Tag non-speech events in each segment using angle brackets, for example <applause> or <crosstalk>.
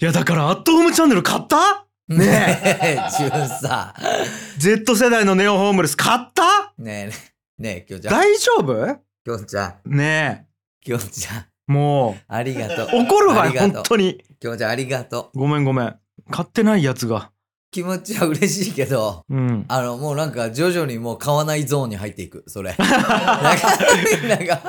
いやだからアットホームチャンネル買った？ねえ。自分さ。Z 世代のネオホームレス買った？ねえ、ねえ、きょんちゃん。大丈夫？きょんちゃん。ねきょんちゃん。えもありがとう。う怒るわよ本当にきょんちゃん、ありがとう。ごめんごめん買ってないやつが気持ちは嬉しいけど、うんあの、もうなんか徐々にもう買わないゾーンに入っていく。それ。<laughs> なんか、なんか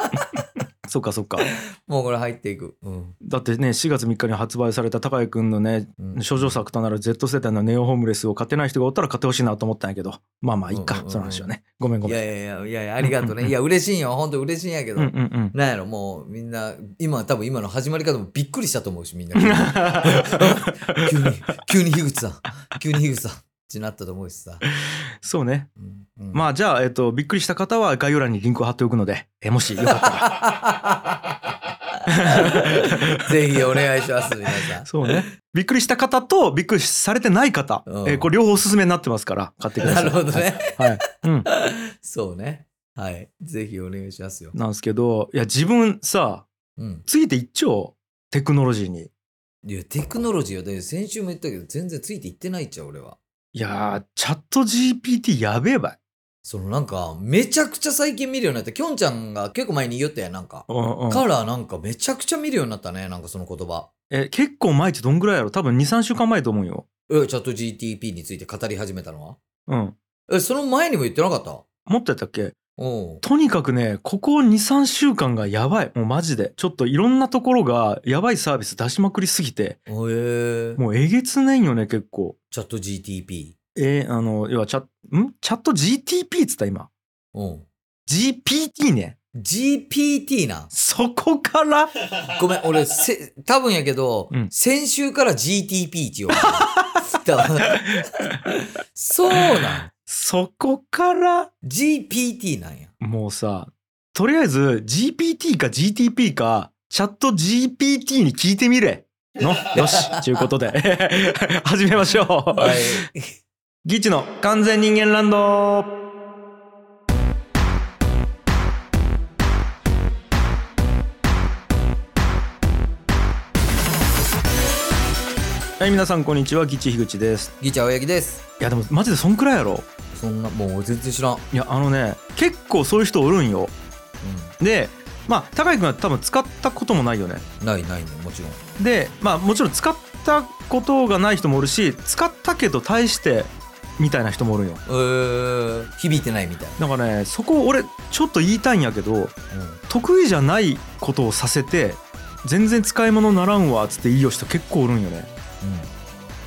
そっかそっか <laughs> もうこれ入っていく。うん。だってね4月3日に発売された高井くんのねうん処女作となる Z 世代のネオホームレスを買ってない人がおったら買ってほしいなと思ったんやけどまあまあいいか、うんうんうんその話はねごめんごめんいやいやいやいやありがとうね。<laughs> いや、嬉しいんよ。本当嬉しいんやけど。うんうんうんなんやろ、もうみんな、今多分今の始まり方もびっくりしたと思うし、みんな。<laughs> 急に、急に樋口さん、急に樋口さんってなったと思うしさ。そうねうんうんまあじゃあ、えっと、びっくりした方は概要欄にリンクを貼っておくのでえもしよかったら <laughs> ぜひお願いします、皆さん。そうねびっくりした方とびっくりされてない方、うんえーこれ両方おすすめになってますから買ってくださないるほどね。はい、うん、そうね。はい。ぜひお願いしますよ。なんですけどいや自分さうん。ついていっちゃおうテクノロジーにいや、テクノロジーよ。で先週も言ったけど、全然ついていってないっちゃう、俺は。いやーチャット GPT やべえばい。そのなんか、めちゃくちゃ最近見るようになって、きょんちゃんが結構前に言ったやん、なんか。うんうん。からなんかめちゃくちゃ見るようになったね、なんかその言葉。え結構前ってどんぐらいやろ？多分23週間前と思うよ。え、チャット GTP について語り始めたのは？うん。え、その前にも言ってなかった？もっとやったっけ？とにかくねここ23週間がやばい。もうマジで。ちょっといろんなところがやばいサービス出しまくりすぎて。もうえげつないよね結構。チャット GTP。えーあの要はチャん？チャット GTP っつった今。う。ん。GPT ね。GPT な。そこから？<laughs> ごめん、俺、せ、多分やけど、うん。先週から GTP って言われたそうなん。そこから GPT なんや。もうさとりあえず GPT か GTP かチャット GPT に聞いてみれ <laughs> のよしということで <laughs> 始めましょう、はい。ギチの完全人間ランドはい皆さんこんにちはギチ樋口ですギチャ青柳です。いやでもマジでそんくらいやろそんな、もう全然知らん。いやあのね結構そういう人おるんよでまあ高井君は多分使ったこともないよねうん。ないないね、もちろん。でまあもちろん使ったことがない人もおるし使ったけど大してみたいな人もおるんよえー、響いてないみたい。だからねそこ俺ちょっと言いたいんやけど得意じゃないことをさせて全然使い物ならんわっつって言いよう人結構おるんよね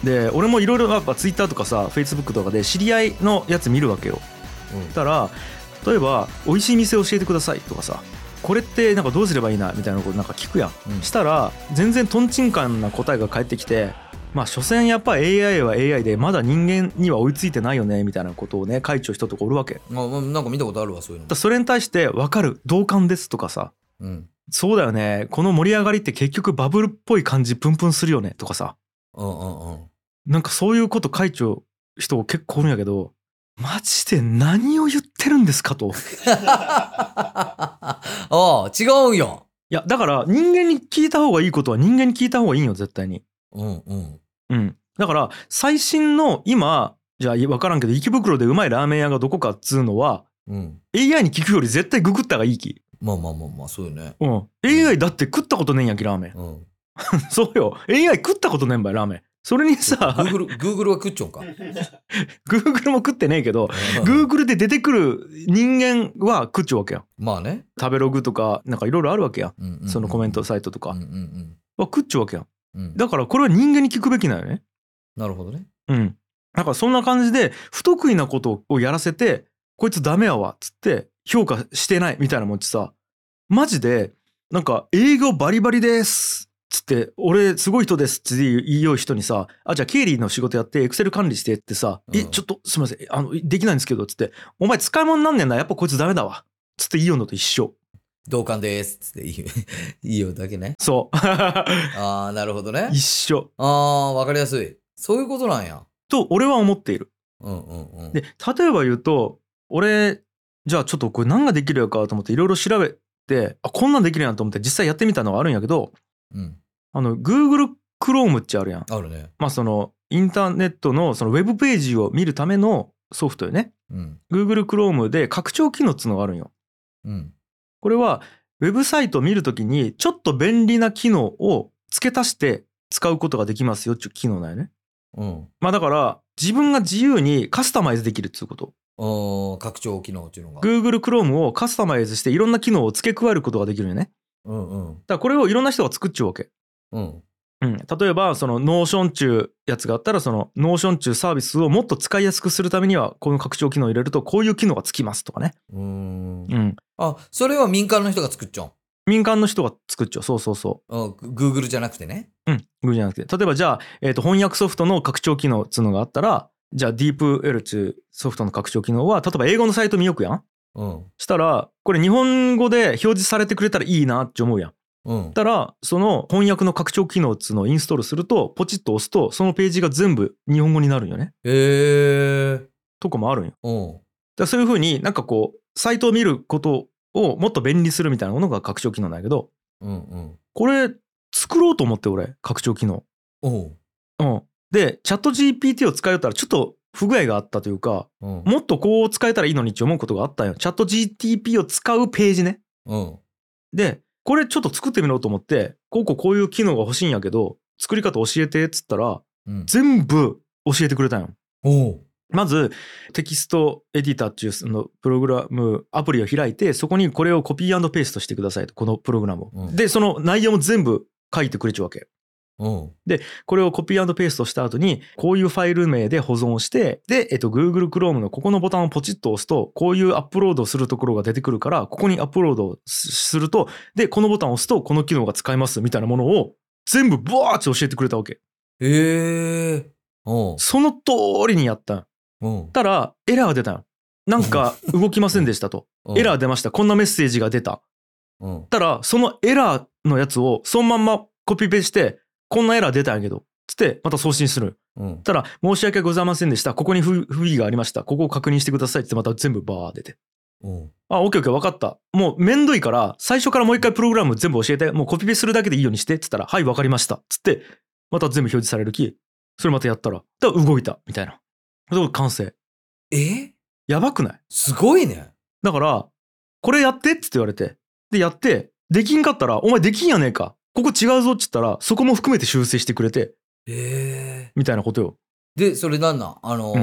で俺もいろいろやっぱツイッターとかさフェイスブックとかで知り合いのやつ見るわけようん。うん。たら例えば「美味しい店教えてください」とかさ「これってなんかどうすればいいな」みたいなことなんか聞くやんうんしたら全然とんちんかんな答えが返ってきてまあ所詮やっぱ AI は AI でまだ人間には追いついてないよねみたいなことをね会長人とかおるわけあ、まあなんか見たことあるわ、そういうのら。それに対して「分かる同感です」とかさうん。「そうだよねこの盛り上がりって結局バブルっぽい感じプンプンするよね」とかさうんうんうん。なんかそういうこと会長人結構おるんやけどマジで何を言ってるんですかと。<laughs> ああ、違うんよ。いやだから人間に聞いた方がいいことは人間に聞いた方がいいんよ絶対に。うんうん。うん。だから最新の今じゃあ分からんけど池袋でうまいラーメン屋がどこかっつうのはうん。AI に聞くより絶対ググった方がいいき。まあまあまあまあ、そうよね。うん。AI だって食ったことねえんやきラーメン。うん。<laughs> そうよ。AI 食ったことねえんばいラーメン。それにさ Google、Google は食っちゃうんか？<laughs> Google も食ってねえけど Google で出てくる人間は食っちゃうわけやん。まあね。食べログとかなんかいろいろあるわけやん。うんうんうんそのコメントサイトとかうんうんうんは食っちゃうわけやん。うん。だからこれは人間に聞くべきなんよね。なるほどね。うん。だからそんな感じで不得意なことをやらせてこいつダメやわっつって評価してないみたいなもんってさマジでなんか営業バリバリですっつって俺すごい人ですって言いよう人にさあじゃあ経理の仕事やってエクセル管理してってさ、うんえちょっとすみませんあのできないんですけどっつってお前使い物なんねんなやっぱこいつダメだわっつって言いようのと一緒同感です。つって <laughs> いいよ。だけね。そう <laughs> ああ、なるほどね。一緒ああ、わかりやすい。そういうことなんや。と俺は思っているうんうんうん。で例えば言うと俺じゃあちょっとこれ何ができるやかと思っていろいろ調べてあこんなんできるやんと思って実際やってみたのがあるんやけどうん。あの Google Chrome っちゃあるやん。あるね。まあそのインターネットのそのウェブページを見るためのソフトよね。うん。Google Chrome で拡張機能っつうのがあるんよ。うん。これはウェブサイトを見るときにちょっと便利な機能を付け足して使うことができますよっていう機能なんよね。うん。まあだから自分が自由にカスタマイズできるっつうこと。ああ、拡張機能っていうのが。Google Chrome をカスタマイズしていろんな機能を付け加えることができるよね。うんうん。だこれをいろんな人が作っちゃうわけ。うん。うん、例えばその Notion 中やつがあったらその Notion 中サービスをもっと使いやすくするためにはこの拡張機能を入れるとこういう機能がつきますとかね。うーん。うん。あ、それは民間の人が作っちゃうん。民間の人が作っちゃう。そうそうそあ、グ Google じゃなくてね。う。うん。Google じゃなくて。例えばじゃあ、えーと翻訳ソフトの拡張機能っつうのがあったら、じゃあ DeepL っつうソフトの拡張機能は、例えば英語のサイト見よくやん？うん。したら、これ日本語で表示されてくれたらいいなって思うやん。うん。たら、その翻訳の拡張機能っつうのをインストールすると、ポチッと押すと、そのページが全部日本語になるんよね。へえ。とかもあるんよ。うん。だそういうふうになんかこう、サイトを見ることをもっと便利にするみたいなものが拡張機能なんやけど、うんうん。これ作ろうと思って俺、拡張機能。うん。で、チャット GPT を使いよったらちょっと不具合があったというか、うん。もっとこう使えたらいいのにって思うことがあったんよ。チャット GTP を使うページね。うん。で、これちょっと作ってみようと思って、こうこうこういう機能が欲しいんやけど、作り方教えてっつったら、うん。全部教えてくれたんよ。まず、テキストエディターっていうそのプログラム、アプリを開いて、そこにこれをコピーペーストしてくださいと、このプログラムを。うんで、その内容も全部書いてくれちゃうわけ。うん。これをコピーペーストした後に、こういうファイル名で保存をして、で、えっと、Google Chrome のここのボタンをポチッと押すと、こういうアップロードをするところが出てくるから、ここにアップロードをすすると、で、このボタンを押すと、この機能が使えますみたいなものを、全部ブワーッて教えてくれたわけ。へえ。おう。その通りにやったん。うん。たら、エラー出たん。なんか <laughs> 動きませんでしたと。エラー出ました。こんなメッセージが出た。うん。たら、そのエラーのやつをそのまんまコピペして、こんなエラー出たんやけど、つってまた送信する。うん。たら、申し訳ございませんでした。ここに不不備がありました。ここを確認してくださいってまた全部バー出て。うん。あ、オッケーオッケー、分かった。もうめんどいから、最初からもう一回プログラム全部教えて、もうコピペするだけでいいようにして、つったら、はい、分かりました。つって、また全部表示されるき、それまたやったら、だ動いた、みたいな。それ完成。え？やばくない？すごいね。だから、これやって？って言われて。で、やって、できんかったら、お前できんやねえか。ここ違うぞって言ったら、そこも含めて修正してくれて、へえ。みたいなことよ。で、それなんなん？あの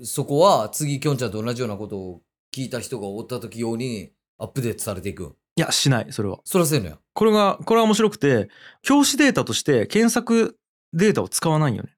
ーそこは次、きょんちゃんと同じようなことを聞いた人がおった時用にアップデートされていく？ん。いや、しない、それは。そらせんのや？これが、これは面白くて、教師データとして検索データを使わないよね。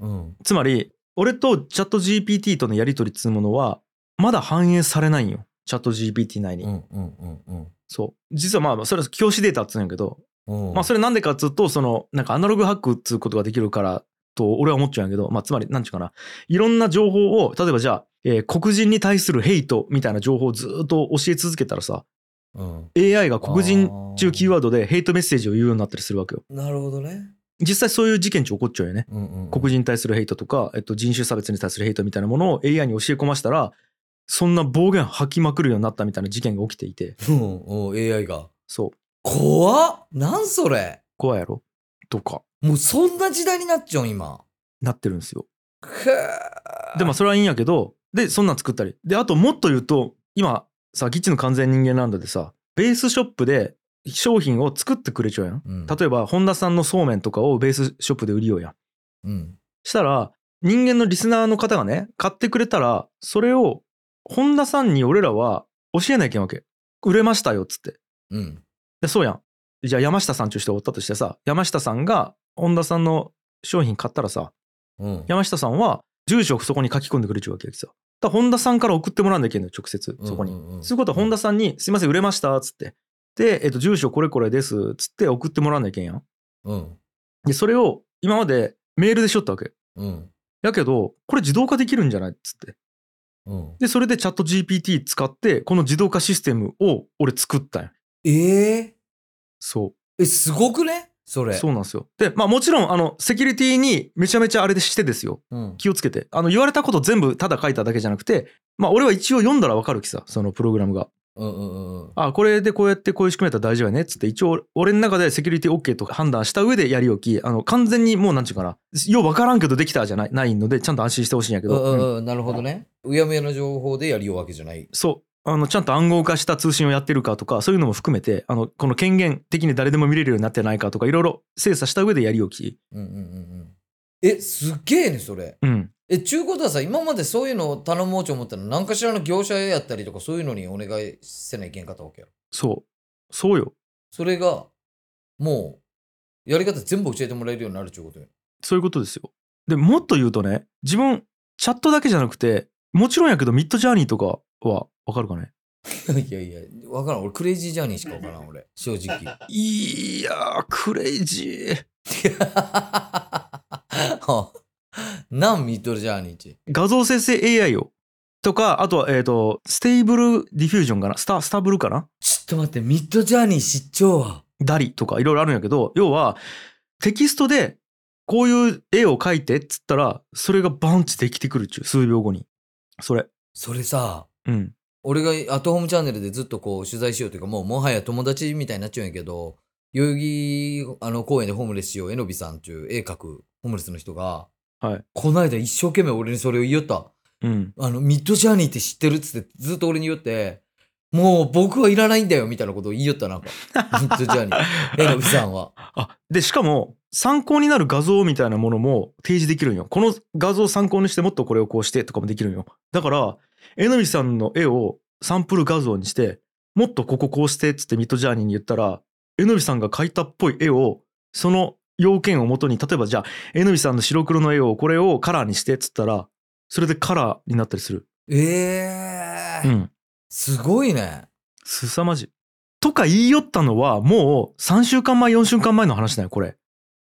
うん。つまり、俺とチャット GPT とのやり取りっつうものは、まだ反映されないんよ。チャット GPT 内に。うんうんうんうん。そう。実はまあ、それは教師データっつうんやけど、うんまあそれなんでかっつうと、その、なんかアナログハックっつうことができるからと俺は思っちゃうんやけど、まあつまり、なんちゅうかな。いろんな情報を、例えばじゃあ、えー黒人に対するヘイトみたいな情報をずっと教え続けたらさ、うん。AI が黒人中キーワードでヘイトメッセージを言うようになったりするわけよ。なるほどね。実際そういう事件値起こっちゃうよね。うんうん。黒人に対するヘイトとか、えっと、人種差別に対するヘイトみたいなものを AI に教え込ましたら、そんな暴言吐きまくるようになったみたいな事件が起きていて、うんうん。AI が。そう。怖っなんそれ怖いやろ？とか、もうそんな時代になっちゃうん、今。なってるんですよ。でもそれはいいんやけど、で、そんなん作ったり。で、あともっと言うと、今、さ、ギッチの完全人間ランドでさ、ベースショップで商品を作ってくれちゃうやん。うん例えば、本田さんのそうめんとかをベースショップで売りようやん。うん。したら、人間のリスナーの方がね、買ってくれたら、それを、本田さんに俺らは教えなきゃいけんわけ。売れましたよ、っつって。うん。で、そうやん。じゃあ山下さんちゅう人がおったとしてさ、山下さんが本田さんの商品買ったらさ、うん。山下さんは住所をそこに書き込んでくれちゃうわけやきさ。だ本田さんから送ってもらわなきゃいけんのよ、直接、そこに。うんうんうんそういうことは本田さんに、すいません、売れました、つって。で、えっと、住所これこれです、つって送ってもらわなきゃいけんやん。うん。で、それを今までメールでしょったわけ。うん。やけど、これ自動化できるんじゃないっつって。うん。で、それでチャット GPT 使って、この自動化システムを俺作ったんや。ええそえ、すごくね？そう。れ。そうなんですよ。で、まあもちろん、あの、セキュリティにめちゃめちゃあれでしてですよ。うん。気をつけて。あの、言われたこと全部ただ書いただけじゃなくて、まあ俺は一応読んだらわかるきさ、そのプログラムが。うんうんうんうん。あこれでこうやってこういう仕組みやったら大丈夫やねっつって一応俺の中でセキュリティ OK とか判断した上でやり置きあの完全にもうなんちゅうかなよう分からんけどできたじゃないないのでちゃんと安心してほしいんやけど、うんうん、なるほどね。うやむやの情報でやりようわけじゃない。そうあのちゃんと暗号化した通信をやってるかとかそういうのも含めてあのこの権限的に誰でも見れるようになってないかとかいろいろ精査した上でやり置きうんうんうんうん。え、すっげえね、それ。うんえ、ちゅうことはさ、今までそういうのを頼もうと思ったら、何かしらの業者やったりとか、そういうのにお願いせないけんかったわけよ。そうそうよそれが、もう、やり方全部教えてもらえるようになるちゅうことよ。そういうことですよでもっと言うとね自分チャットだけじゃなくてもちろんやけどミッドジャーニーとかは分かるかね？<laughs> いやいや、わからん。俺、クレイジージャーニーしかわからん、俺。正直。いやークレイジーはなんミッドジャーニーち？画像生成 AI をとかあとはえっ、とステーブルディフュージョンかな？スタスタブルかな？ちょっと待って、ミッドジャーニー知っちゃうわ。ダリとかいろいろあるんやけど要はテキストでこういう絵を描いてっつったらそれがバンチできてくるっちゅう数秒後にそれそれさ、うん俺がアットホームチャンネルでずっとこう取材しようというか、もうもはや友達みたいになっちゃうんやけど、代々木あの公園でホームレスしよう、えのびさんっていう絵描くホームレスの人が、はいこないだ一生懸命俺にそれを言いよった。うんあの、ミッドジャーニーって知ってるっつってずっと俺に言って、もう僕はいらないんだよみたいなことを言いよったなんか。<laughs> ミッドジャーニー。えのびさんは。あでしかも参考になる画像みたいなものも提示できるんよこの画像を参考にしてもっとこれをこうしてとかもできるんよだからえのびさんの絵をサンプル画像にしてもっとこここうしてっつってミッドジャーニーに言ったらえのびさんが描いたっぽい絵をその要件をもとに例えばじゃあえのびさんの白黒の絵をこれをカラーにしてっつったらそれでカラーになったりする。ええー。うん。すごいね。すさまじい。とか言いよったのはもう3週間前4週間前の話だよこれ。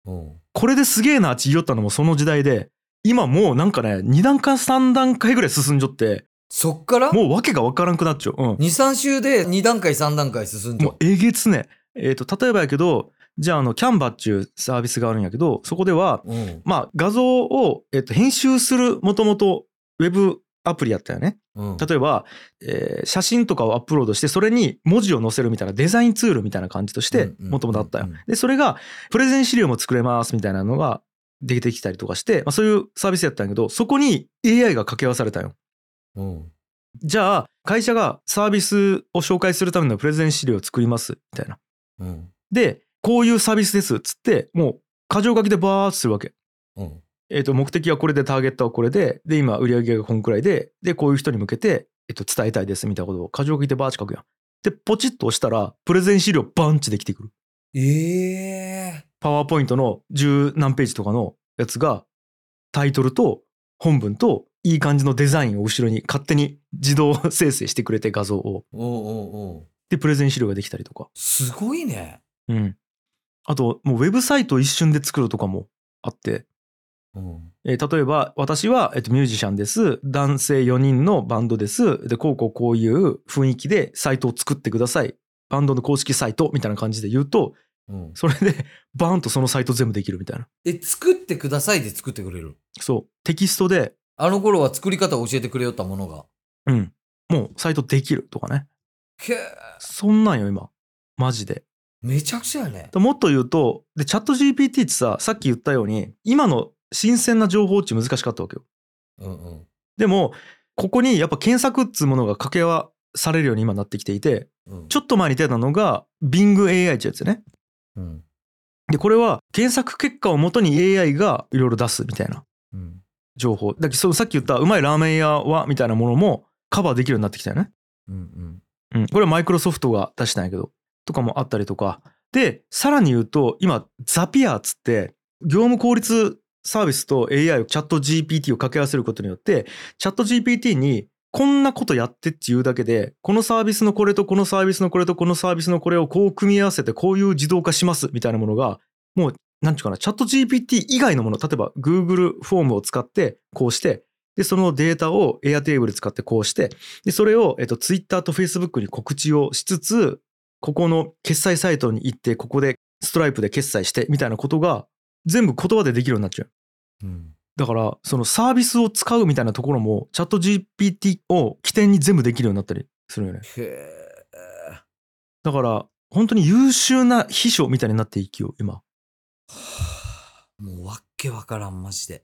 う。ん。これですげえなって言いよったのもその時代で今もうなんかね2段階3段階ぐらい進んじゃってそっから？もう訳がわからんくなっちゃう、うん、2、3週で2段階、3段階進んじゃもうえげつねえっ、と例えばやけどじゃああのキャンバっていうサービスがあるんやけどそこではう。うん。まあ画像を、えっと編集するもともとウェブアプリやったよねうん。例えば、えー写真とかをアップロードしてそれに文字を載せるみたいなデザインツールみたいな感じとしてもともとあったよ。でそれがプレゼン資料も作れますみたいなのが出てきたりとかして、まあ、そういうサービスやったんやけどそこに AI が掛け合わされたよ。うん。じゃあ会社がサービスを紹介するためのプレゼン資料を作りますみたいな。うん。でこういうサービスですっつってもう箇条書きでバーッとするわけ。うん。えー、と目的はこれでターゲットはこれでで今売り上げがこんくらいででこういう人に向けて、えっと伝えたいですみたいなことを箇条書きでバーッと書くやん。でポチッと押したらプレゼン資料バンチできてくる。ええパワーポイントの十何ページとかのやつがタイトルと本文といい感じのデザインを後ろに勝手に自動生成してくれて画像を。おうおうおう。でプレゼン資料ができたりとか。すごいね。うん。あともうウェブサイトを一瞬で作るとかもあって、うん。えー例えば私は、えっと、ミュージシャンです。男性4人のバンドです。でこうこうこういう雰囲気でサイトを作ってください。バンドの公式サイトみたいな感じで言うとうん、それでバーンとそのサイト全部できるみたいな。え、作ってくださいで作ってくれる？そう。テキストであの頃は作り方を教えてくれよったものが。うん。もうサイトできるとかね。けーそんなんよ、今。マジで。めちゃくちゃやね。もっと言うと、で、チャット GPT ってさ、さっき言ったように、今の新鮮な情報値難しかったわけよ。うんうん。でも、ここにやっぱ検索っつうものが掛け合わされるように今なってきていて、うん、ちょっと前に出たのが Bing AI ってやつね。うん。で、これは検索結果をもとに AI がいろいろ出すみたいなうん。情報。だけど、そのさっき言ったうまいラーメン屋はみたいなものもカバーできるようになってきたよね。うん。うん、これはマイクロソフトが出したんやけどとかもあったりとかでさらに言うと今ザピアっつって業務効率サービスと AI をチャット GPT を掛け合わせることによってチャット GPT にこんなことやってっていうだけでこのサービスのこれとこのサービスのこれとこのサービスのこれをこう組み合わせてこういう自動化しますみたいなものがもうなんていうかなチャット GPT 以外のもの例えば Google フォームを使ってこうしてでそのデータを Airtable 使ってこうしてで、それを、えっと、Twitter と Facebook に告知をしつつ、ここの決済サイトに行って、ここでストライプで決済して、みたいなことが、全部言葉でできるようになっちゃう。うん。だから、そのサービスを使うみたいなところも、チャット GPT を起点に全部できるようになったりするよね。へえ。だから本当に優秀な秘書みたいになっていきよ今もうわっけわからん、マジで。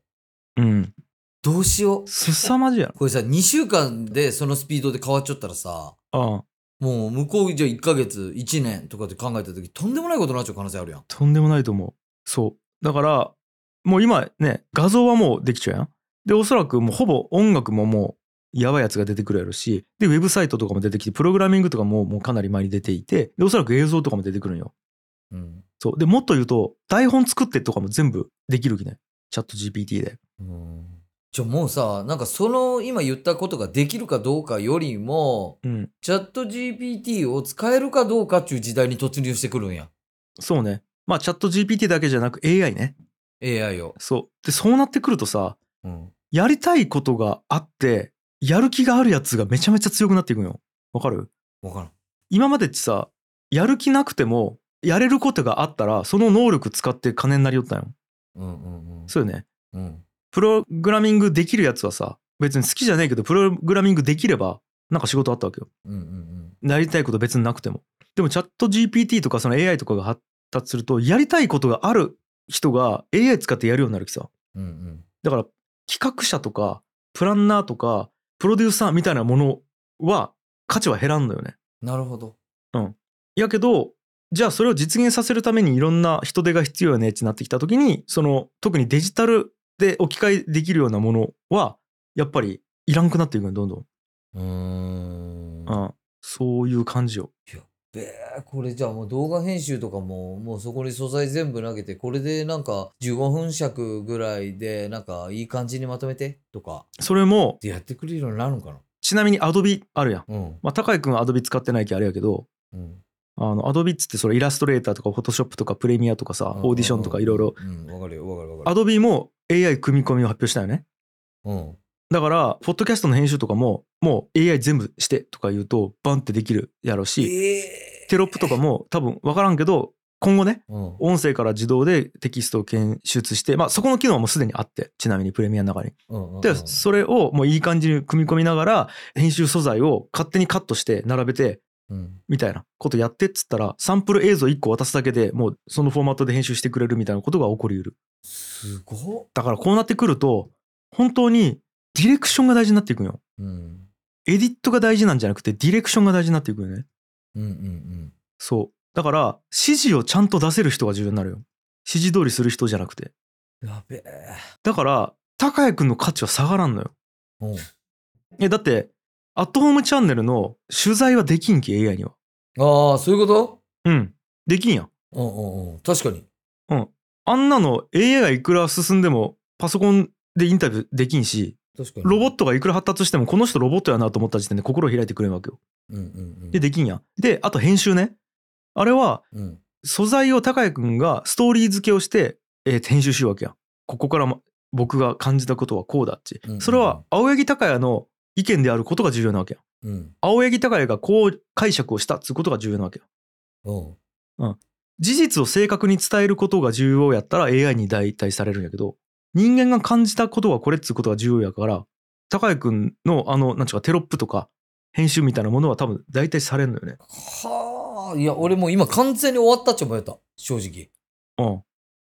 うんどうしよう。すさまじいやろこれさ、2週間でそのスピードで変わっちゃったらさ、ああもう向こうじゃあ1ヶ月、1年とかで考えた時とんでもないことになっちゃう可能性あるやん。とんでもないと思うそうだからもう今ね画像はもうできちゃうやんでおそらくもうほぼ音楽ももうやばいやつが出てくるやろしでウェブサイトとかも出てきてプログラミングとかももうかなり前に出ていてでおそらく映像とかも出てくるんようん。そうでもっと言うと台本作ってとかも全部できるきねチャット GPT でうん。じゃあもうさ、なんかその今言ったことができるかどうかよりも、うんチャット GPT を使えるかどうかっていう時代に突入してくるんや。そうねまあチャット GPT だけじゃなく AI ね AI を。そうでそうなってくるとさうん。やりたいことがあってやる気があるやつがめちゃめちゃ強くなっていくんよわかる？わからん。今までってさやる気なくてもやれることがあったらその能力使って金になりよったんようんうんうん。そうよねうん。プログラミングできるやつはさ別に好きじゃないけどプログラミングできればなんか仕事あったわけようんうんなりたいこと別になくてもでもチャット GPT とかその AI とかが発達するとやりたいことがある人が AI 使ってやるようになるきさうん。うんうん。だから企画者とかプランナーとかプロデューサーみたいなものは価値は減らんのよねなるほど。やけどじゃあそれを実現させるためにいろんな人手が必要よねってなってきた時にその特にデジタルで置き換えできるようなものはやっぱりいらんくなっていくのどんどん、うーん。うん、そういう感じよ。べえこれじゃあもう動画編集とかももうそこに素材全部投げてこれでなんか15分尺ぐらいでなんかいい感じにまとめて？とか。それもでやってくれるようになるのかな？ちなみに Adobe あるやん。うん。まあ高井君は Adobe 使ってないけどあれやけどうんあの Adobe っつってそれイラストレーターとか Photoshop とかプレミアとかさオーディションとかいろいろうんわかるよわかるわかる。Adobe も AI 組み込みを発表したよね。うん。だからポッドキャストの編集とかももう AI 全部してとか言うとバンってできるやろうしえテロップとかも多分分からんけど今後ねうん。音声から自動でテキストを検出してまあそこの機能はもうすでにあってちなみにプレミアの中に。うんうんでそれをもういい感じに組み込みながら編集素材を勝手にカットして並べてうんみたいなことやってっつったらサンプル映像1個渡すだけでもうそのフォーマットで編集してくれるみたいなことが起こりうる。すごっだからこうなってくると本当にディレクションが大事になっていくんよ。うんエディットが大事なんじゃなくてディレクションが大事になっていくよね。うんうんそう。だから指示をちゃんと出せる人が重要になるよ。指示通りする人じゃなくて。うんやべえだから高谷君の価値は下がらんのよ。うんえだってアットホームチャンネルの取材はできんき AI には。ああそういうこと？うん。できんやん。うんうんうん確かにあんなの AI がいくら進んでもパソコンでインタビューできんし、確かにロボットがいくら発達してもこの人ロボットやなと思った時点で心を開いてくれるわけよ。うんうんうんで、できんやん。で、あと編集ね。あれはうん素材を高谷君がストーリー付けをして、えー編集しようわけやん。ここからも僕が感じたことはこうだっちうんうんう。んそれは青柳高也の意見であることが重要なわけやん。うん青柳高也がこう解釈をしたっつうことが重要なわけよ。うん事実を正確に伝えることが重要やったら AI に代替されるんやけど、人間が感じたことはこれっつうことが重要やから、高谷君のあの、なんちゅうかテロップとか編集みたいなものは多分代替されるのよね。はあいや俺もう今完全に終わったっちゃ思えた正直う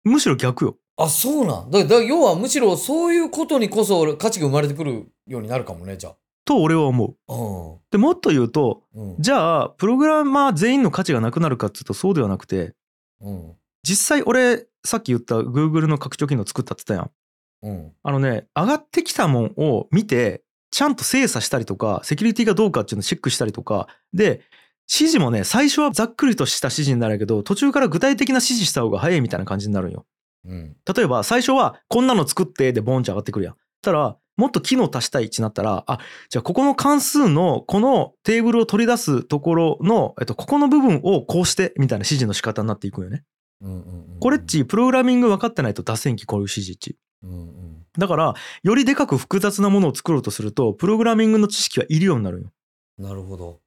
ん。むしろ逆よ。あそうなんだだから要はむしろそういうことにこそ価値が生まれてくるようになるかもねじゃと俺は思う。あで、もっと言うと、うんじゃあ、プログラマー全員の価値がなくなるかっていうとそうではなくて、うん実際俺、さっき言った Google の拡張機能作ったって言ったやん。うんあのね、上がってきたもんを見て、ちゃんと精査したりとか、セキュリティがどうかっていうのをチェックしたりとか、で、指示もね、最初はざっくりとした指示になるけど、途中から具体的な指示した方が早いみたいな感じになるんよ。うん例えば、最初はこんなの作ってでボンって上がってくるやん。たら、もっと機能足したいってなったら、あ、じゃあここの関数のこのテーブルを取り出すところの、えっと、ここの部分をこうしてみたいな指示の仕方になっていくんよね。うんうんうんこれっち、プログラミング分かってないと出せんき、こういう指示っち。うんうんだから、よりでかく複雑なものを作ろうとすると、プログラミングの知識はいるようになるよ。なるほど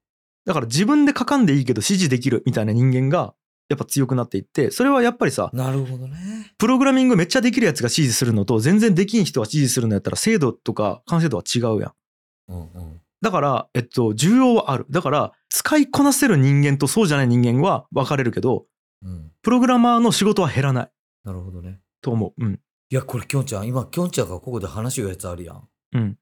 だから自分で書かんでいいけど指示できるみたいな人間が、やっぱ強くなっていって、それはやっぱりさ、なるほどねプログラミングめっちゃできるやつが指示するのと、全然できん人が指示するのやったら、精度とか完成度は違うやん。うんうんだから、えっと、需要はある。だから、使いこなせる人間とそうじゃない人間は分かれるけど、うん。プログラマーの仕事は減らないなるほどね。と思う。うん。いや、これ、きょんちゃん、今、きょんちゃんがここで話しようやつあるやん。うん。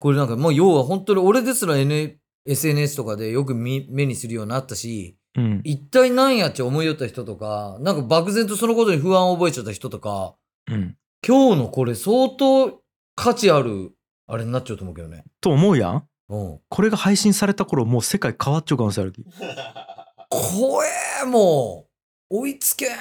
これなんか、もう要は本当に俺ですら、N、SNS とかでよく見目にするようになったし、うん。一体何やっち思いよった人とか、なんか漠然とそのことに不安を覚えちゃった人とか、うん。今日のこれ相当価値ある、あれになっちゃうと思うけどね。と思うやん？うん。これが配信された頃、もう世界変わっちゃう可能性あるき。怖え、もう。追いつけん。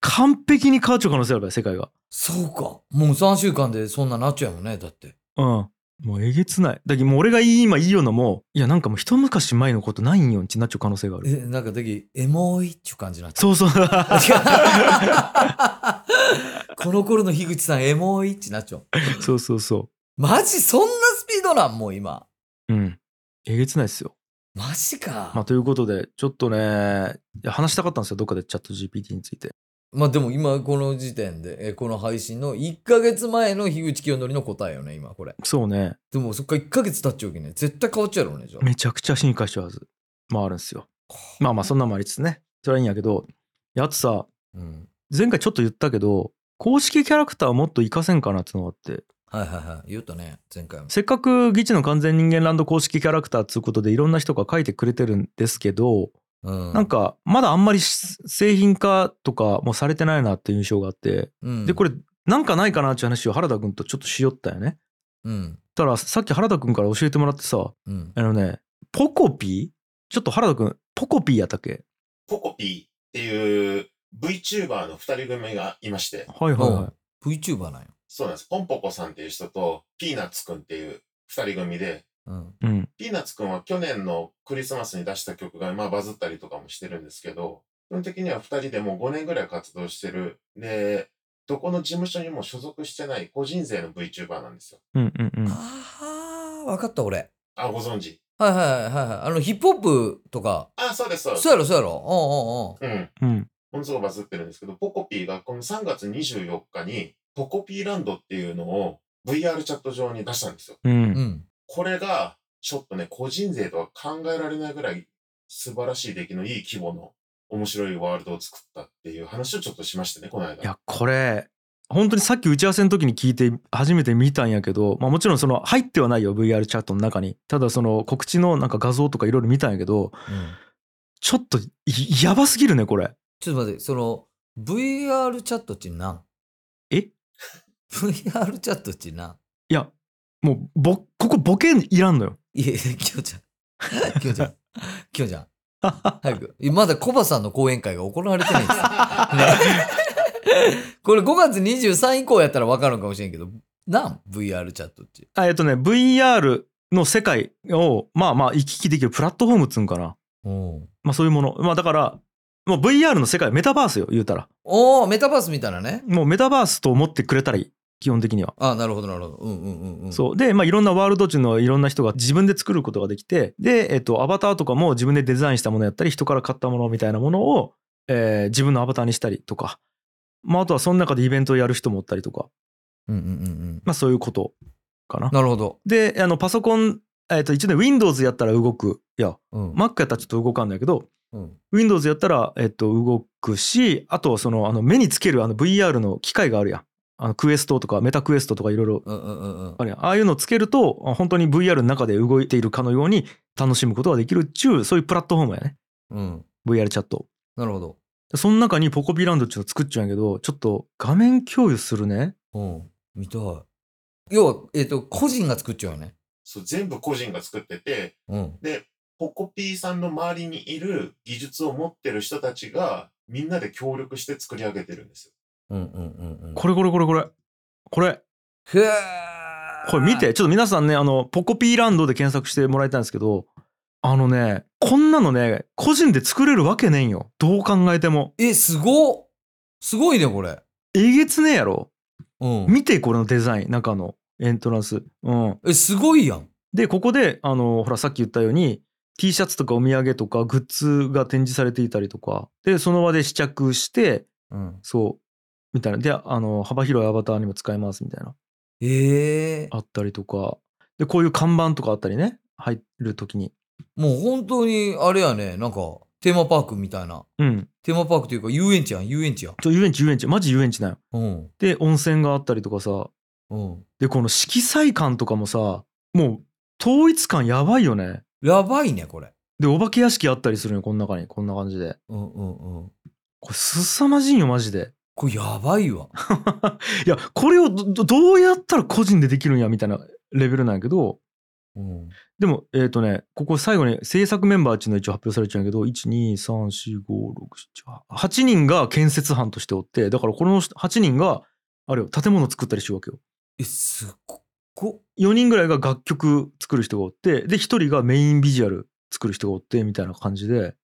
完璧に変わっちゃう可能性あるから、世界が。そうか。もう3週間でそんななっちゃうもんね、だって。うん。もうえげつない。だけどもう俺が今いいようなもう、いやなんかもう一昔前のことないんよんちなっちゃう可能性がある。え、なんか時、エモいっちゅう感じになっちゃそうそう。う。<laughs> この頃の樋口さん、エモいってなっちゃう。そうそうそマジそんなスピードなんもう今。う。うん。えげつないですよ。マジか。まあということで、ちょっとね、話したかったんですよ、どっかでチャット GPT について。まあでも今この時点で、えこの配信の1ヶ月前の樋口清則の答えよね、今これ。そうね。でもそっから1ヶ月経っちゃうわけね。絶対変わっちゃうよね、じゃあ。めちゃくちゃ進化しちゃうはず。まああるんですよ。まあまあそんなのもありつつね。それはいいんやけど、やつさ、うん。前回ちょっと言ったけど、公式キャラクターをもっと活かせんかなってのがあって、はいはいはい。言ったね、前回も。せっかくギチの完全人間ランド公式キャラクターっつうことでいろんな人が書いてくれてるんですけど、うん。なんかまだあんまり製品化とかもされてないなっていう印象があって、うん、でこれなんかないかなっていう話を原田くんとちょっとしよったよね。うん。たらさっき原田くんから教えてもらってさ、うん。あのね、ポコピー？ちょっと原田くん、ポコピーやったっけ？ポコピーっていう VTuber の二人組がいまして、はいはいはい。VTuber なんよ。そうなんです。ポンポコさんっていう人と、ピーナッツくんっていう二人組で、うん。うん。ピーナッツくんは去年のクリスマスに出した曲がまあバズったりとかもしてるんですけど、基本的には二人でもう5年ぐらい活動してる。で、どこの事務所にも所属してない個人税の VTuber なんですよ。うんうんうん。ああ、わかった俺。あ、ご存知？はいはいはいはい。あの、ヒップホップとか、あ、そうです、そうです。そうやろそうやろ。うん。うん。ものすごくバズってるんですけど、ポコピーがこの3月24日に、ポコピーランドっていうのを VR チャット上に出したんですよ。うん。これが、ちょっとね、個人税とは考えられないぐらい素晴らしい出来のいい規模の面白いワールドを作ったっていう話をちょっとしましたね、この間。いや、これ、本当にさっき打ち合わせの時に聞いて初めて見たんやけど、まあもちろんその入ってはないよ、VR チャットの中に。ただその告知のなんか画像とかいろいろ見たんやけど、ちょっといやばすぎるね、これ。ちょっと待って、その、VR チャットって何？え <laughs> ?VR チャットって何？いや、もう、ぼ、ここボケいらんのよ。いやいや、きょうちゃん。きょうちゃん。きょうちゃん。早く。まだコバさんの講演会が行われてないんですよ。ね <laughs> これ5月23以降やったら分かるのかもしれんけど、なん ?VR チャットって。あえっとね、VR の世界を、まあまあ行き来できるプラットフォームっつうんかな。おまあそういうもの。まあだから、もう VR の世界、メタバースよ、言うたら。おーメタバースみたいなね。もうメタバースと思ってくれたらいい。基本的には。あなるほど、なるほど。うんうんうんうん。そう。で、まあいろんなワールド中のいろんな人が自分で作ることができて、で、えっと、アバターとかも自分でデザインしたものやったり、人から買ったものみたいなものを、えー自分のアバターにしたりとか。まああとはその中でイベントをやる人もおったりとか。うんうんうんうん。まあそういうことかな。なるほど。で、あの、パソコン、えっと、一応ね、Windows やったら動く。いや、うん。Mac やったらちょっと動かんだけど、うん。Windows やったら、えっと、動くし、あと、その、あの、目につけるあの VR の機械があるやん。あの、クエストとか、メタクエストとかいろいろあるやん。ああいうのをつけると、あ本当に VR の中で動いているかのように楽しむことができるっちゅう、そういうプラットフォームやね。うん。VR チャット。なるほど。でその中にポコピランドっていうのを作っちゃうんやけど、ちょっと画面共有するね。うん。見たい。要は、えっ、と、個人が作っちゃうよね。そう全部個人が作ってて、うん。で、ポコピーさんの周りにいる技術を持ってる人たちがみんなで協力して作り上げてるんですよ。うんうんうんうん。これこれこれこれ。これ。へえ。これ見て。ちょっと皆さんね、あの、ポコピーランドで検索してもらいたいんですけど、あのね、こんなのね、個人で作れるわけねえんよ。どう考えても。え、すごっすごいね、これ。えげつねえやろ。うん。見て、これのデザイン、中のエントランス。うん。え、すごいやん。で、ここで、あの、ほら、さっき言ったように、T シャツとかお土産とかグッズが展示されていたりとか、で、その場で試着して、うん。そう、みたいな。で、あの、幅広いアバターにも使えますみたいな。ええあったりとか、で、こういう看板とかあったりね。入る時にもう本当に、あれやね、なんか、テーマパークみたいな。うんテーマパークというか、遊園地やん、遊園地やん。ちょ遊園地遊園地マジ遊園地なんようん。で温泉があったりとかさうん。でこの色彩感とかもさもう統一感やばいよねやばいね、これ。でお化け屋敷あったりするよこの中にこんな感じでうんうんうん。これ凄まじいよマジでこれやばいわ。<laughs> いやこれをどうやったら個人でできるんやみたいなレベルなんやけどうん。でもえっ、とねここ最後に制作メンバーっていうのが一応発表されちゃうんやけど123456788人が建設班としておってだからこの8人があれよ建物作ったりしようわけよえ、すっご。4人ぐらいが楽曲作る人がおってで1人がメインビジュアル作る人がおってみたいな感じで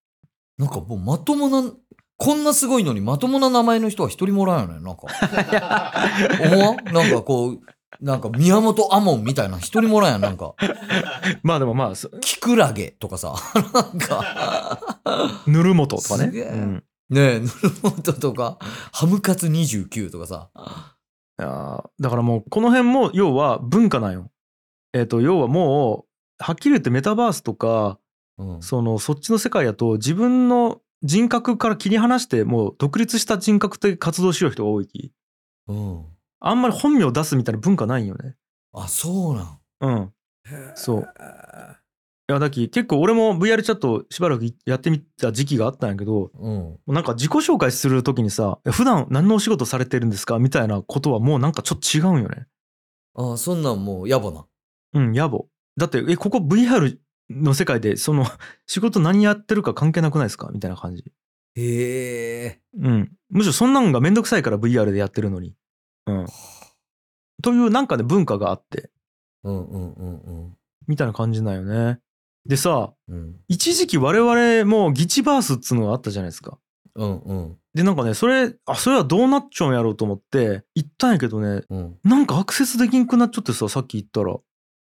なんかもうまともな、こんなすごいのにまともな名前の人は一人もらえんよね。なんか。思わん？なんかこう、なんか宮本亞門みたいな一人もらえんやん。なんか、まあでもまあそキクラゲとかさ。なんか、ぬるもととかねすげえうんねえ、ヌルモトとか、ハムカツ29とかさ。いやーだからもうこの辺も要は文化なんよ。えっ、と要はもうはっきり言ってメタバースとかうん。そのそっちの世界やと自分の人格から切り離してもう独立した人格で活動しよう人が多いきうん。あんまり本名を出すみたいな文化ないんよね。あ、そうなん。うん。そう。いやだき結構俺も VR チャットしばらくやってみた時期があったんやけどうん。なんか自己紹介する時にさ「普段何のお仕事されてるんですか?」みたいなことはもうなんかちょっと違うんよね。あ、そんなんもう野暮な。うん、野暮。だって、え、ここ VR の世界で、その、仕事何やってるか関係なくないですか？みたいな感じ。へえ。うん。むしろそんなんがめんどくさいから VR でやってるのに。うん。というなんかね、文化があって、うんうんうんうん。みたいな感じなんよね。でさ、うん一時期我々もギチバースっつうのがあったじゃないですか。うんうんで、なんかね、それ、あ、それはどうなっちゃうんやろうと思って、行ったんやけどね、うん。なんかアクセスできんくなっちゃってさ、さっき言ったら。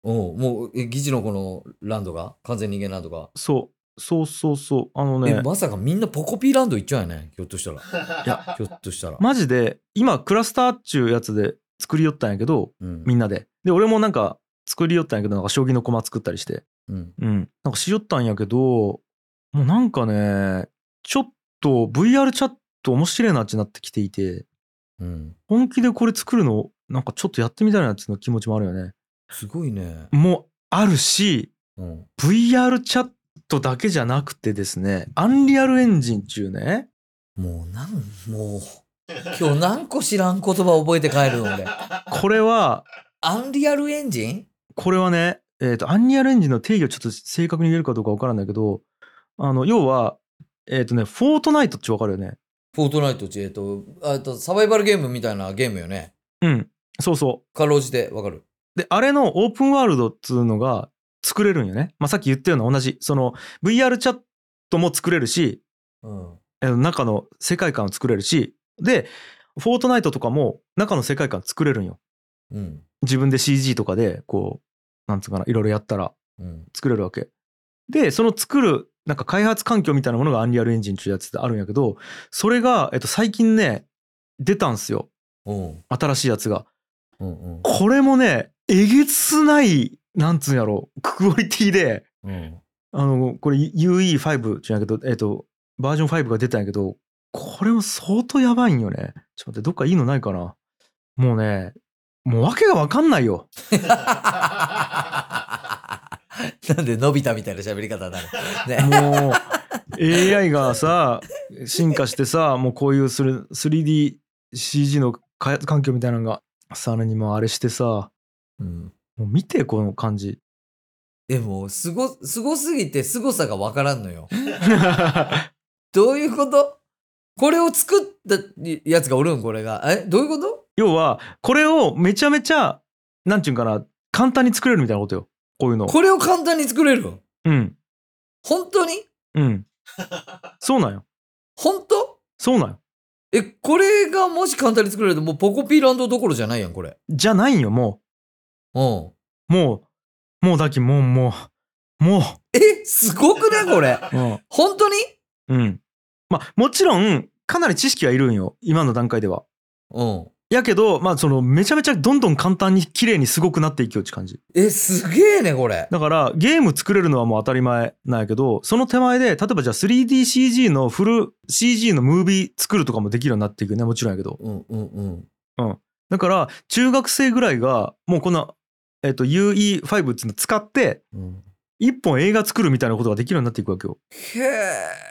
おうもう、え、議事のこのランドが？完全人間ランドが？そう、そうそうそう。あのえ、ね、まさかみんなポコピーランド行っちゃうよね。ひょっとしたら。いやひょっとしたら。マジで、今、クラスターっちゅうやつで作りよったんやけど、うん。みんなで。で、俺もなんか作りよったんやけど、なんか将棋の駒作ったりして。うん。うん。なんかしよったんやけど、もうなんかね、ちょっと VR チャット面白いなってなってきていて、うん。本気でこれ作るの、なんかちょっとやってみたいなっていうの気持ちもあるよね。すごいね。もうあるし、うん。VR チャットだけじゃなくてですね、アンリアルエンジンっちゅうね、もうなん、もう、今日何個知らん言葉覚えて帰るの俺。これは、アンリアルエンジン？これはね、えっ、と、アンリアルエンジンの定義をちょっと正確に言えるかどうかわからないけど、あの、要は、えっ、とね、フォートナイトってわかるよね。フォートナイトって、えっと、あとサバイバルゲームみたいなゲームよね。うん。そうそかろうじてわかる。う。で、あれのオープンワールドっつうのが作れるんよね。まあ、さっき言ったような同じ、その VR チャットも作れるし、うん。えー中の世界観を作れるし、で、フォートナイトとかも中の世界観作れるんよ。うん。自分で CG とかで、こう、なんつうかな、いろいろやったらうん。作れるわけ。で、その作る、なんか開発環境みたいなものがアンリアルエンジンっていうやつであるんやけど、それが、えっと、最近ね、出たんすよ。うん。新しいやつが。うん。これもね、えげつない、なんつうんやろ、クオリティで、うん。あの、これ UE5 じゃなくて、えっと、バージョン5が出たんやけど、これも相当やばいんよね。ちょっと待って、どっかいいのないかな。もうね、もう訳がわかんないよ。<laughs> なんでのび太みたいな喋り方になる。ね。もう AI がさ進化してさもうこういうする 3DCG の開発環境みたいなのがさらにもうあれしてさうん。もう見てこの感じ。でも、すご、すごすぎて凄さがわからんのよ。<laughs> どういうこと？これを作ったやつがおるん？これが。え？どういうこと？要はこれをめちゃめちゃなんちゅうんかな簡単に作れるみたいなことよ。こういうの。これを簡単に作れるんうん。本当に？うん。そうなんよ。本当？そうなんよ。え、これがもし簡単に作れるともうポコピーランドどころじゃないやん、これ。じゃないんよもうん。うもうもうだきもうもうもえ、すごくねこれ？ううん本当に？うんまあもちろんかなり知識はいるんよ今の段階ではうん。やけど、まあそのめちゃめちゃどんどん簡単に綺麗にすごくなっていきようって感じ。え、すげえね、これ。だからゲーム作れるのはもう当たり前なんやけど、その手前で、例えばじゃあ 3DCG のフル CG のムービー作るとかもできるようになっていくよね、もちろんやけど。うんうんうん。だから中学生ぐらいがもうこの、えっと UE5 っていうの使ってうん、一本映画作るみたいなことができるようになっていくわけよ。へえ。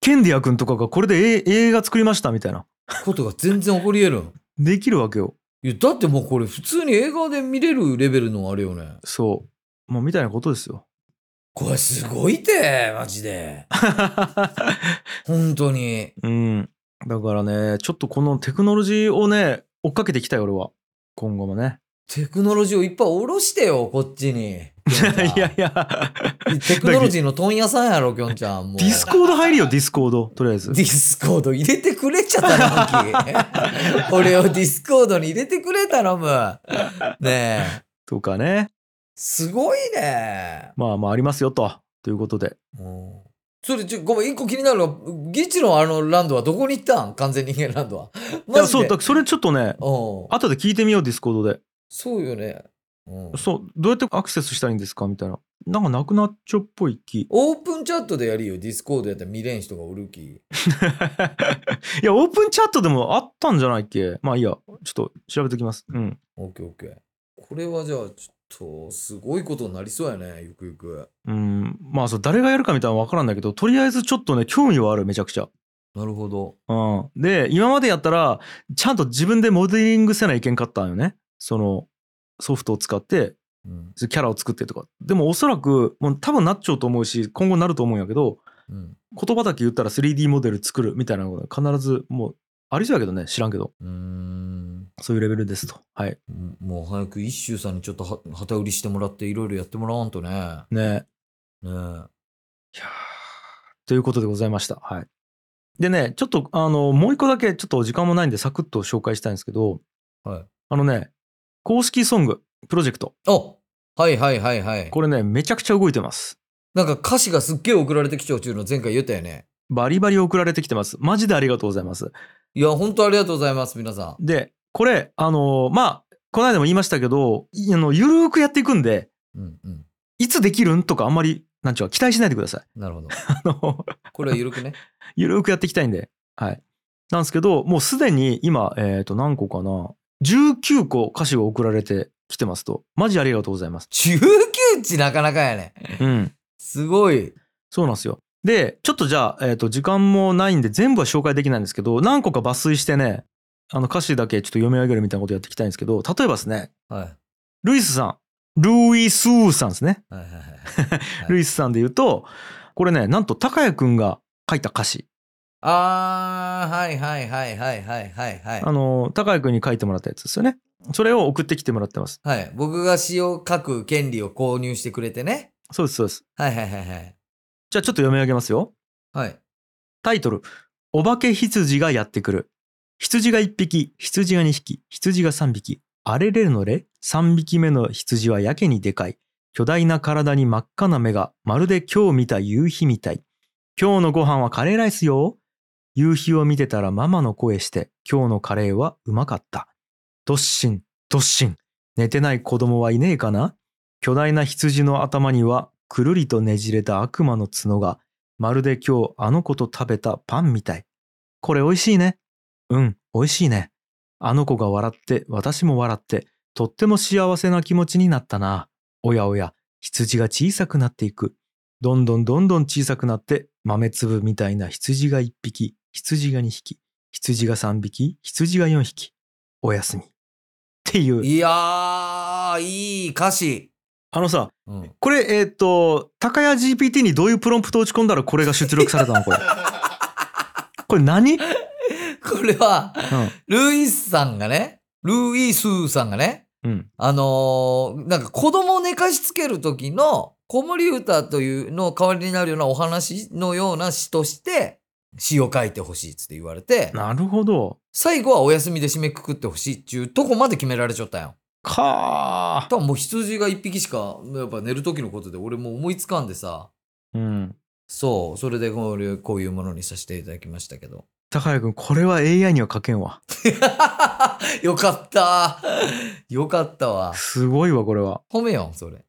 ケンディア君とかがこれでえ映画作りましたみたいな。ことが全然起こり得るん。できるわけよ。いや、だってもうこれ普通に映画で見れるレベルのあれよね。そう。もうみたいなことですよ。これすごいて、マジで。<laughs> 本当に。うん。だからね、ちょっとこのテクノロジーをね、追っかけていきたい俺は。今後もね。テクノロジーをいっぱい下ろしてよ、こっちに。<laughs> いやいや。テクノロジーの問屋さんやろ、きょんちゃん。ディスコード入るよ、ディスコード。とりあえず。ディスコード入れてくれちゃったな、<laughs> 俺をディスコードに入れてくれ頼む。ねえ。とかね。すごいね。まあまあありますよと。ということで。うんそれ、ちょ、ごめん、一個気になるのが、ギチのあのランドはどこに行ったん？完全人間ランドは。いや、そう、だそれちょっとね、うん。後で聞いてみよう、ディスコードで。そうよね。うんそう、どうやってアクセスしたらいいんですか？みたいな。なんかなくなっちょっぽい気。オープンチャットでやるよ。ディスコードやったら見れん人がおるき。<laughs> いや、オープンチャットでもあったんじゃないっけ？まあいいや。ちょっと調べておきます。うん。オッケーオッケー。これはじゃあ、ちょっと、すごいことになりそうやね。ゆくゆく。うん。まあそう、誰がやるかみたいなの分からんだけど、とりあえずちょっとね、興味はある、めちゃくちゃ。なるほど。うん。で、今までやったら、ちゃんと自分でモデリングせないけんかったんよね。その、ソフトを使って、うん。キャラを作ってとか。でもおそらく、もう多分なっちゃうと思うし、今後なると思うんやけど、うん。言葉だけ言ったら 3D モデル作るみたいなのが必ずもうありそうやけどね知らんけどうーん。そういうレベルですとはいもう早く一周さんにちょっとは旗売りしてもらっていろいろやってもらわんとね。ねねえ。いやーということでございましたはいでねちょっとあのもう一個だけちょっと時間もないんでサクッと紹介したいんですけどはい。あのね公式ソングプロジェクトおはいはいはいはい。これねめちゃくちゃ動いてますなんか歌詞がすっげえ送られてきちゃうっていうの前回言ったよね。バリバリ送られてきてますマジでありがとうございますいや、本当ありがとうございます、皆さん。でこれあのまあこの間も言いましたけどいあのゆるーくやっていくんでうんうん。いつできるんとかあんまりなんちゅうか期待しないでくださいなるほど。<laughs> あのこれは緩くね。ゆるーくやっていきたいんで。はい。なんですけど、もうすでに今、えっ、と、何個かな ?19 個歌詞が送られてきてますと。マジありがとうございます。19値なかなかやね。うん。すごい。そうなんですよ。で、ちょっとじゃあ、えっ、と、時間もないんで全部は紹介できないんですけど、何個か抜粋してね、あの歌詞だけちょっと読み上げるみたいなことやっていきたいんですけど、例えばですね、はい。ルイスさん、ルイスーさんですね。はいはいはい。<laughs> ルイスさんで言うと、これね、なんと高谷くんが書いた歌詞。あー、はいはいはいはいはいはいはい。あの、高谷くんに書いてもらったやつですよね。それを送ってきてもらってます。はい。僕が詩を書く権利を購入してくれてね。そうです、そうです。はいはいはいはい。じゃあちょっと読み上げますよ。はい。タイトル、お化け羊がやってくる。羊が1匹、羊が2匹、羊が3匹。あれれのれ ?3 匹目の羊はやけにでかい。巨大な体に真っ赤な目が、まるで今日見た夕日みたい。今日のご飯はカレーライスよ。夕日を見てたらママの声して、今日のカレーはうまかった。どっしん、どっしん。寝てない子供はいねえかな？巨大な羊の頭には、くるりとねじれた悪魔の角が、まるで今日あの子と食べたパンみたい。これ美味しいね。うん、美味しいね。あの子が笑って、私も笑って、とっても幸せな気持ちになったな。おやおや、羊が小さくなっていく。どんどんどんどん小さくなって、豆粒みたいな羊が1匹、羊が2匹、羊が3匹、羊が4匹。おやすみ。っていう。いやー、いい歌詞。あのさ、うん。これ、えっ、と、高谷 GPT にどういうプロンプトを打ち込んだらこれが出力されたのこれ。<laughs> これ何、うん、これは、ルイスさんがね、ルイスーさんがね、うん。あのーなんか子供を寝かしつける時の子守歌というの代わりになるようなお話のような詩として詩を書いてほしいっつって言われて、なるほど。最後はお休みで締めくくってほしいっていうとこまで決められちゃったんよ。か多分もう羊が一匹しか、やっぱ寝る時のことで俺もう思いつかんでさ、ー。うん。そう、それでこういうこういうものにさせていただきましたけど。高谷君これは AI には書けんわ <laughs> よかった。よかったわ。すごいわこれは褒めよ、それ。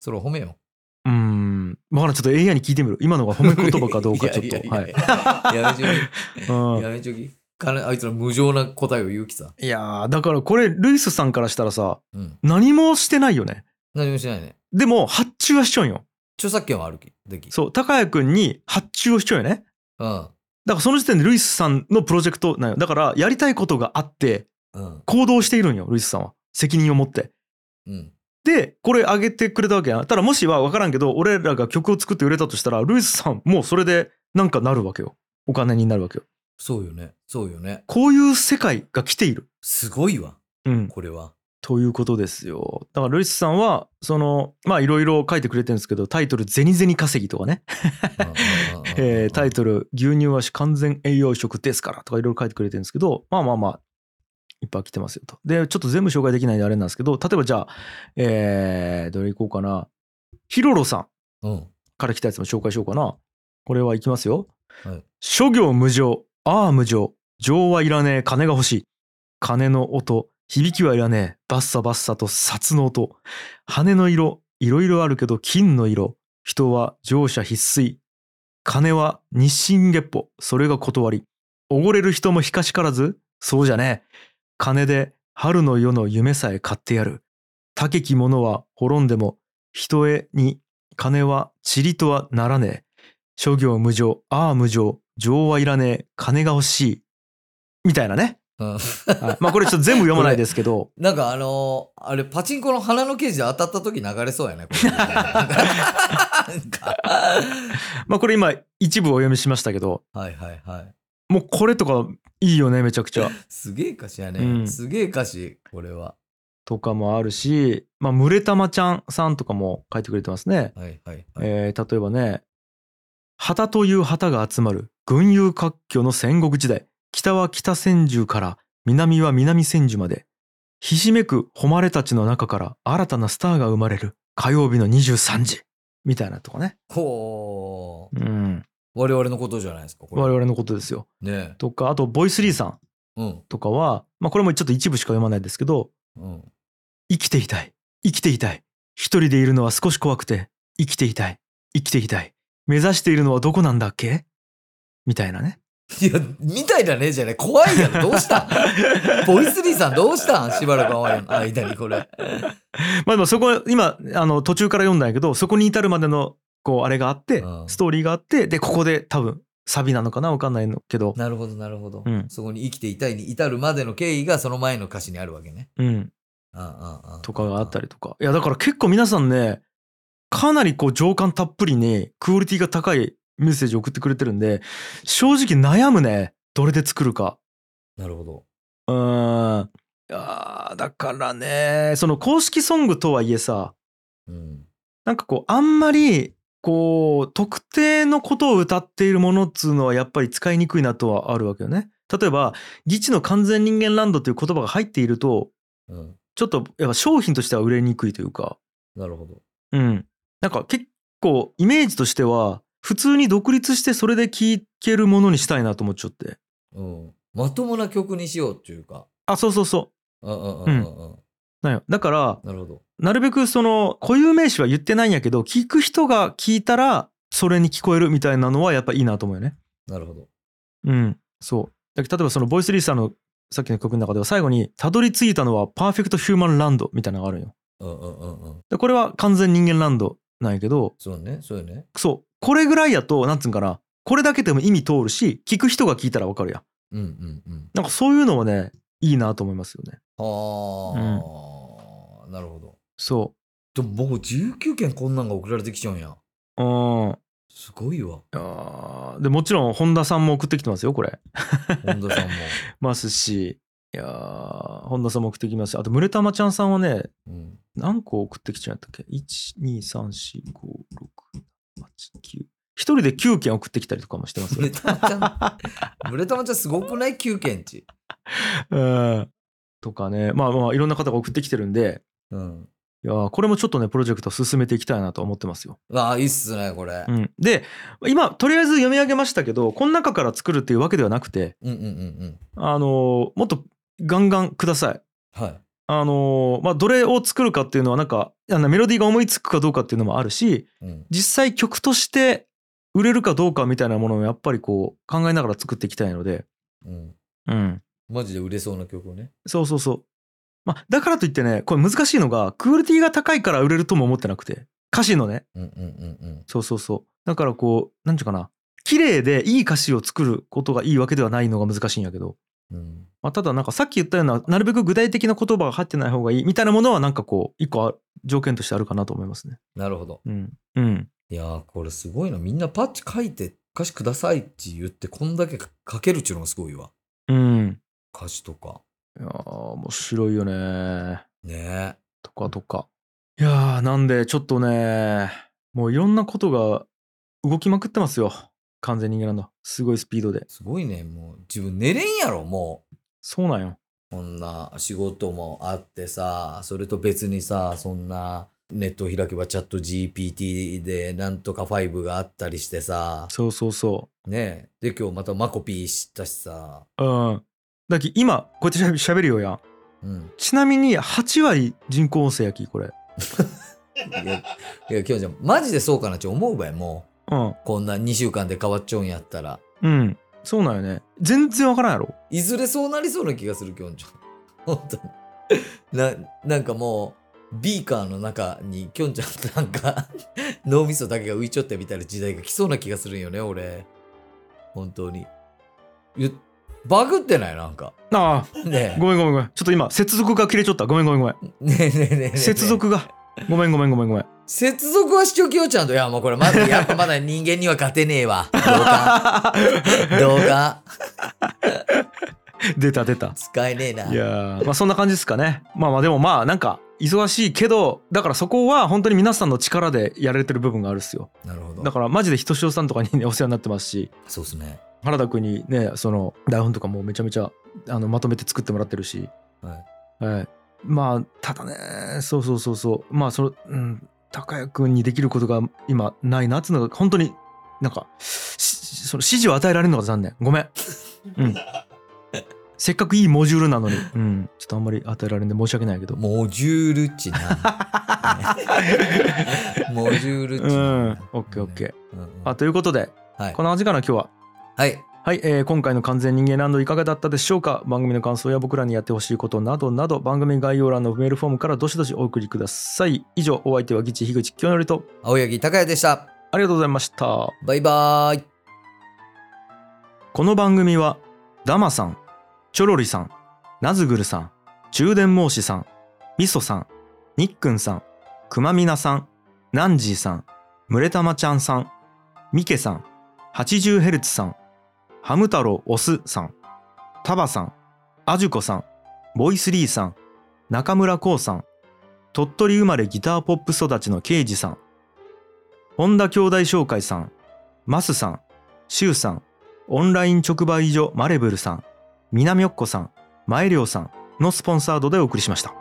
それ褒めよ。うーんまだちょっと AI に聞いてみる今のが褒め言葉かどうか <laughs> ちょっとはいやめちょき。うんやめちょき。金あいつら無情な答えを言うきさ。いやーだからこれルイスさんからしたらさうん。何もしてないよね何もしないね。でも発注はしちゃうんよ著作権はあるき。でき。そう高谷君に発注をしちゃうよねうん。だからその時点でルイスさんのプロジェクトなんよだからやりたいことがあってうん。行動しているんよルイスさんは責任を持ってうん。でこれ上げてくれたわけやんただもしは分からんけど俺らが曲を作って売れたとしたらルイスさんもうそれでなんかなるわけよお金になるわけよそうよね。そうよね。こういう世界が来ているすごいわ。うんこれは。ということですよだからルイスさんはそのまあいろいろ書いてくれてるんですけどタイトル「ゼニゼニ稼ぎ」とかね、<laughs> えータイトル「牛乳は完全栄養食ですから」とかいろいろ書いてくれてるんですけどまあまあまあいっぱい来てますよと。でちょっと全部紹介できないんであれなんですけど例えばじゃあえーどれいこうかなヒロロさんうん。から来たやつも紹介しようかな。これはいきますよ。はい諸行無常、ああ無常、情はいらねえ、金が欲しい。金の音、響きはいらねえ、バッサバッサと札の音。羽の色、いろいろあるけど金の色。人は乗車必須。金は日進月歩、それが断り。おごれる人もひかしからず、そうじゃねえ。金で春の夜の夢さえ買ってやる。高き者は滅んでも、人へに金は塵とはならねえ。諸行無常、ああ無常、情はいらねえ、金が欲しい。みたいなね。うんはいまあこれちょっと全部読まないですけど、<laughs> なんかあのーあれ、パチンコの鼻のケージで当たった時流れそうやね。<laughs> まあこれ今一部お読みしましたけど、はいはいはい。もうこれとかいいよね、めちゃくちゃ。すげえ歌詞やね。うんすげえ歌詞、これは。とかもあるし、まあ、むれたまちゃんさんとかも書いてくれてますね。はいはいはい。えー例えばね、旗という旗が集まる群雄割拠の戦国時代。北は北千住から南は南千住まで。ひしめく誉れたちの中から新たなスターが生まれる火曜日の23時。みたいなとかね。ほう。うん。我々のことじゃないですか。我々のことですよ。ねとか、あと、ボイスリーさんうん。とかは、まあこれもちょっと一部しか読まないですけど、うん。生きていたい。生きていたい。一人でいるのは少し怖くて、生きていたい。生きていたい。目指しているのはどこなんだっけ？みたいなね。いや、みたいだねじゃない。怖いやろ。どうした？ん <laughs> ボイスリーさんどうした？んしばらくの間にこれ。<laughs> まあでもそこ、今、あの、途中から読んだんやけど、そこに至るまでの、こう、あれがあってう、んストーリーがあって、で、ここで多分、サビなのかな？わかんないのけど、なるほど、なるほど、うんそこに生きていたいに至るまでの経緯がその前の歌詞にあるわけね。うん、ああああとかがあったりとか。いや、だから結構皆さんね、かなりこう、情感たっぷりに、クオリティが高いメッセージ送ってくれてるんで、正直悩むね。どれで作るか。なるほど。うーん。いやーだからね、その公式ソングとはいえさ、うん。なんかこう、あんまり、こう、特定のことを歌っているものっつうのはやっぱり使いにくいなとはあるわけよね。例えば、ギチの完全人間ランドという言葉が入っていると、うん。ちょっとやっぱ商品としては売れにくいというか、なるほど。うん。なんか結構イメージとしては、普通に独立してそれで聴けるものにしたいなと思っちゃって。うん。まともな曲にしようっていうか。あ、そうそうそうんうんうんうん。う。なんよ。だから、なるほど。なるべくその固有名詞は言ってないんやけど聞く人が聞いたらそれに聞こえるみたいなのはやっぱいいなと思うよね。なるほど。うん、そう。例えばそのボイスリーさんのさっきの曲の中では最後にたどり着いたのはパーフェクトヒューマンランドみたいなのがあるんよ。うんうんうんうん。でこれは完全人間ランドなんやけどそうね、そうよね。そうこれぐらいやとなんつうんかなこれだけでも意味通るし聞く人が聞いたらわかるやん。うんうんうん。なんかそういうのはねいいなと思いますよね。はあ、なるほど。そでも僕19件こんなんが送られてきちゃうんや。う。うん。すごいわ。あーでもちろん本田さんも送ってきてますよこれ。本田さんも。<laughs> ますし、いやー、本田さんも送ってきますし、あと、むれたまちゃんさんはね、うん。何個送ってきちゃったっけ ?1、2、3、4、5、6、8、9。一人で9件送ってきたりとかもしてますよむれ。たまちゃん、むれたまちゃんすごくない ?9 件ち。うん。とかね、まあまあ、いろんな方が送ってきてるんで、うん。いやーこれもちょっとねプロジェクト進めていきたいなと思ってますよ。ああ、いいっすね、これう。ん、で今とりあえず読み上げましたけどこの中から作るっていうわけではなくてうんうんうんうん。あのーもっとガンガンください。はい。あのーまあどれを作るかっていうのはなんかあのメロディーが思いつくかどうかっていうのもあるしうん。実際曲として売れるかどうかみたいなものをやっぱりこう考えながら作っていきたいので、うん。うん、マジで売れそうな曲をね。そうそうそう。まあ、だからといってねこれ難しいのがクオリティが高いから売れるとも思ってなくて歌詞のねうんうんうんうん。そうそうそうだからこうなんていうかな綺麗でいい歌詞を作ることがいいわけではないのが難しいんやけど、うん。まあ、ただなんかさっき言ったようななるべく具体的な言葉が入ってない方がいいみたいなものはなんかこう一個あ条件としてあるかなと思いますね。なるほど。うん、うん、いやー、これすごいな。みんなパッチ書いて歌詞くださいって言って、こんだけ書けるっちゅうのがすごいわ。うん。歌詞とか。いやー面白いよね。ね。とかとか。いやーなんでちょっとねもういろんなことが動きまくってますよ。完全人間なんだすごいスピードで。すごいね。もう自分寝れんやろ、もう。そうなんよ。こんな仕事もあってさ、それと別にさ、そんなネットを開けばチャット GPT でなんとか5があったりしてさ、そうそうそね。で、今日またマコピー知ったしさ、ううんだ今こうやってしゃべるよやんうん。ちなみに8割人工音声やきこれいや、いや、今日じゃん、マジでそうかなって思うばい、もうんう。こんな2週間で変わっちゃうんやったら。うんそうなんよね全然わからんやろいずれそうなりそうな気がする、きょんちゃん。<laughs> 本当に。な、なんかもう、ビーカーの中にきょんちゃんとなんか <laughs> 脳みそだけが浮いちょってみたいな時代が来そうな気がするんよね、俺。本当に。ゆバグってない？なんか。ああねごめんごめんごめんちょっと今接続が切れちゃったごめんごめんごめんえ。ねえねえねえ。接続がごめんごめんごめんごめん接続はしちょきよちゃんと。いや、もうこれまだ、<laughs> やっぱまだ人間には勝てねえわ。動画。<laughs> 動画。出た出た使えねえな。いやーまあそんな感じですかねまあまあでもまあなんか忙しいけどだからそこは本当に皆さんの力でやられてる部分があるっすよなるほど。だからマジでひとしおさんとかにねお世話になってますしそうっすね。原田君にねその台本とかもめちゃめちゃあのまとめて作ってもらってるし、はい。はい、まあただねそうそうそうそう。まあそのうん高谷君にできることが今ないなっつうのが本当になんかしその指示を与えられるのが残念。ごめん。うん。<laughs> せっかくいいモジュールなのに、うん、ちょっとあんまり与えられんで申し訳ないけど。モジュールっちな。<laughs> モジュールっちな。うん。オッケーオッケー。うんうん。あということではい。こ。んな感じかな今日ははい。はい、えー今回の完全人間ランドいかがだったでしょうか？番組の感想や僕らにやってほしいことなどなど番組概要欄のメールフォームからどしどしお送りください以上お相手はギチ樋口清則と青柳高也でした。ありがとうございましたバイバーイ。この番組はダマさんチョロリさんナズグルさん中電申しさんみそさんにっくんさんくまみなさんナンジーさんむれたまちゃんさんみけさん 80Hz さんハム太郎オスさんタバさんあじゅこさんボイスリーさん中村こうさん鳥取生まれギターポップ育ちのケイジさん本田兄弟紹介さんマスさんシュウさんオンライン直売所マレブルさん、南よっこさん、前涼さんのスポンサードでお送りしました。